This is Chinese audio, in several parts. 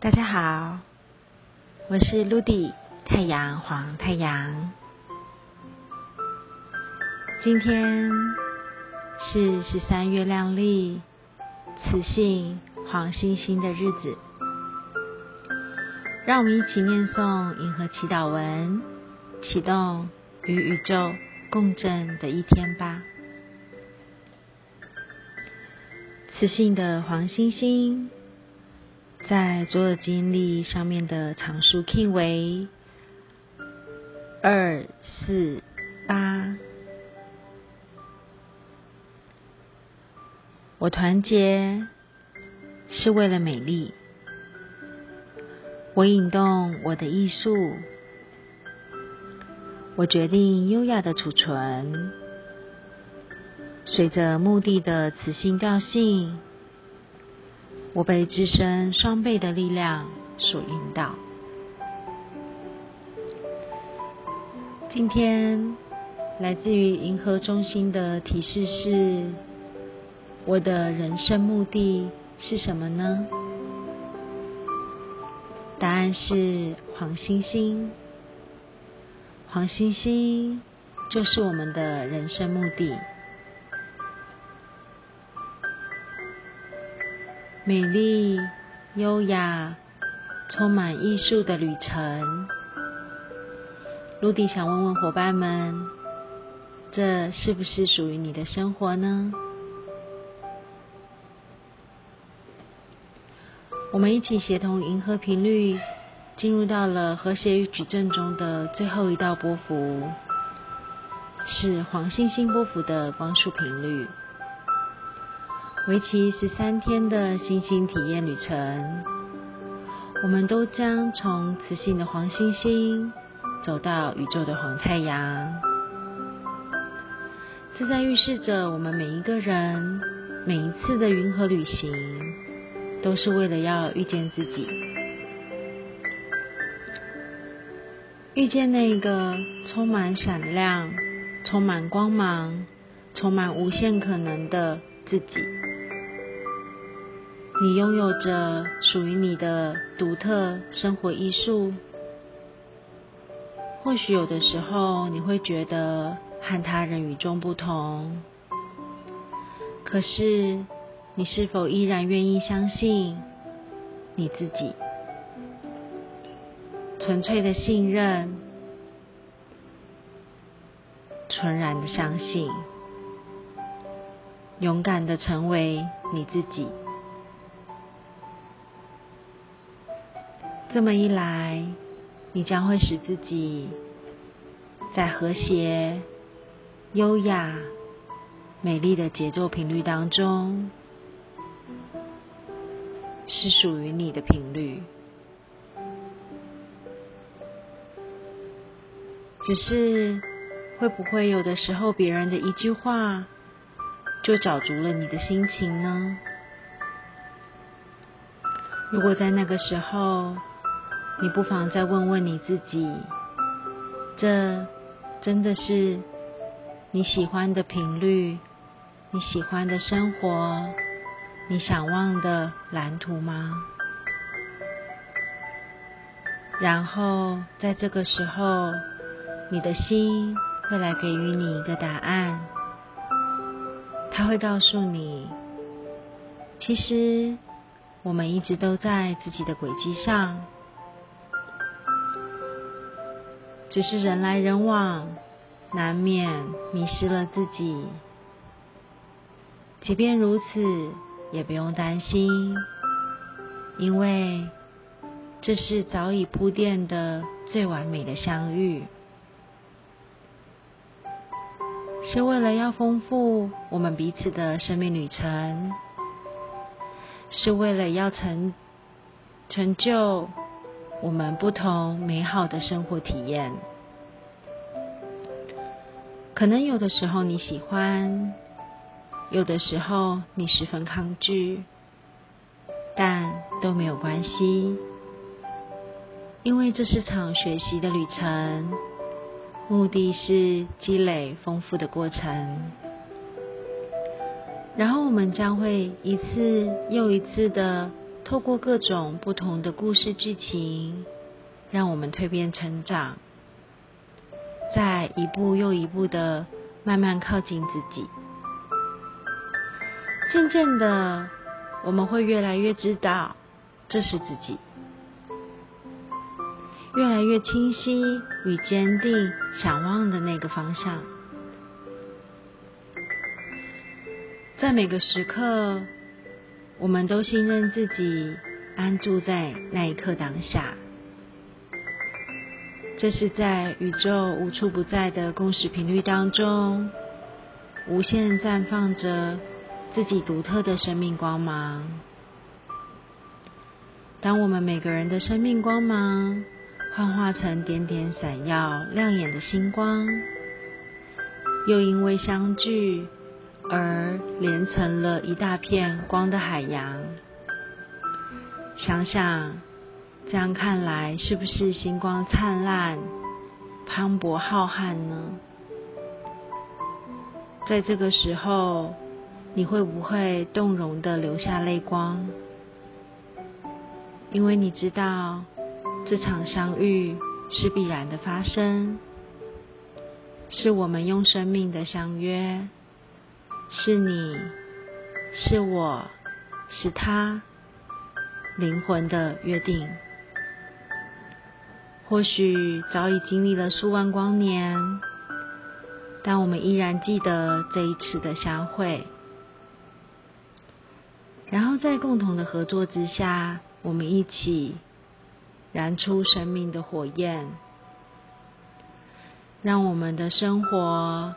大家好，我是 Ludy 太阳黄太阳。今天是十三月亮历雌性黄星星的日子，让我们一起念诵银河祈祷文，启动与宇宙共振的一天吧。雌性的黄星星。在左耳经历上面的常数 K 为二四八。我团结是为了美丽，我引动我的艺术，我决定优雅的储存，随着目的的磁性调性。我被自身双倍的力量所引导。今天来自于银河中心的提示是：我的人生目的是什么呢？答案是黄星星。黄星星就是我们的人生目的。美丽、优雅、充满艺术的旅程，卢迪想问问伙伴们：这是不是属于你的生活呢？我们一起协同银河频率，进入到了和谐与矩阵中的最后一道波幅，是黄星星波幅的光束频率。为期十三天的星星体验旅程，我们都将从磁性的黄星星走到宇宙的黄太阳。这在预示着我们每一个人每一次的云河旅行，都是为了要遇见自己，遇见那个充满闪亮、充满光芒、充满无限可能的自己。你拥有着属于你的独特生活艺术。或许有的时候你会觉得和他人与众不同，可是你是否依然愿意相信你自己？纯粹的信任，纯然的相信，勇敢的成为你自己。这么一来，你将会使自己在和谐、优雅、美丽的节奏频率当中，是属于你的频率。只是会不会有的时候，别人的一句话就找足了你的心情呢？如果在那个时候，你不妨再问问你自己：这真的是你喜欢的频率、你喜欢的生活、你想望的蓝图吗？然后在这个时候，你的心会来给予你一个答案。他会告诉你：其实我们一直都在自己的轨迹上。只是人来人往，难免迷失了自己。即便如此，也不用担心，因为这是早已铺垫的最完美的相遇，是为了要丰富我们彼此的生命旅程，是为了要成成就。我们不同美好的生活体验，可能有的时候你喜欢，有的时候你十分抗拒，但都没有关系，因为这是场学习的旅程，目的是积累丰富的过程，然后我们将会一次又一次的。透过各种不同的故事剧情，让我们蜕变成长，在一步又一步的慢慢靠近自己。渐渐的，我们会越来越知道这是自己，越来越清晰与坚定想望的那个方向。在每个时刻，我们都信任自己，安住在那一刻当下。这是在宇宙无处不在的共识频率当中，无限绽放着自己独特的生命光芒。当我们每个人的生命光芒幻化成点点闪耀、亮眼的星光，又因为相聚。而连成了一大片光的海洋。想想，这样看来，是不是星光灿烂、磅礴浩瀚呢？在这个时候，你会不会动容的流下泪光？因为你知道，这场相遇是必然的发生，是我们用生命的相约。是你，是我，是他，灵魂的约定。或许早已经历了数万光年，但我们依然记得这一次的相会。然后在共同的合作之下，我们一起燃出生命的火焰，让我们的生活。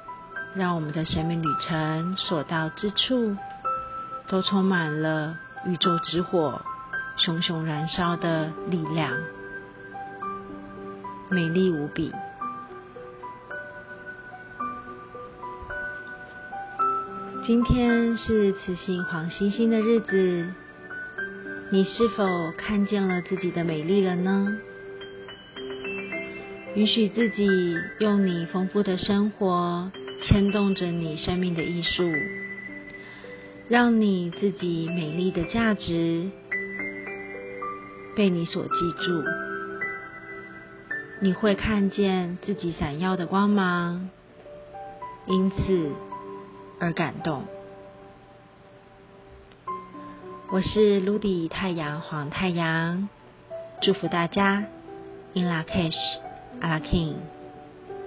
让我们的生命旅程所到之处，都充满了宇宙之火熊熊燃烧的力量，美丽无比。今天是雌性黄星星的日子，你是否看见了自己的美丽了呢？允许自己用你丰富的生活。牵动着你生命的艺术，让你自己美丽的价值被你所记住。你会看见自己闪耀的光芒，因此而感动。我是 Ludy 太阳黄太阳，祝福大家 In La Cash, a La King。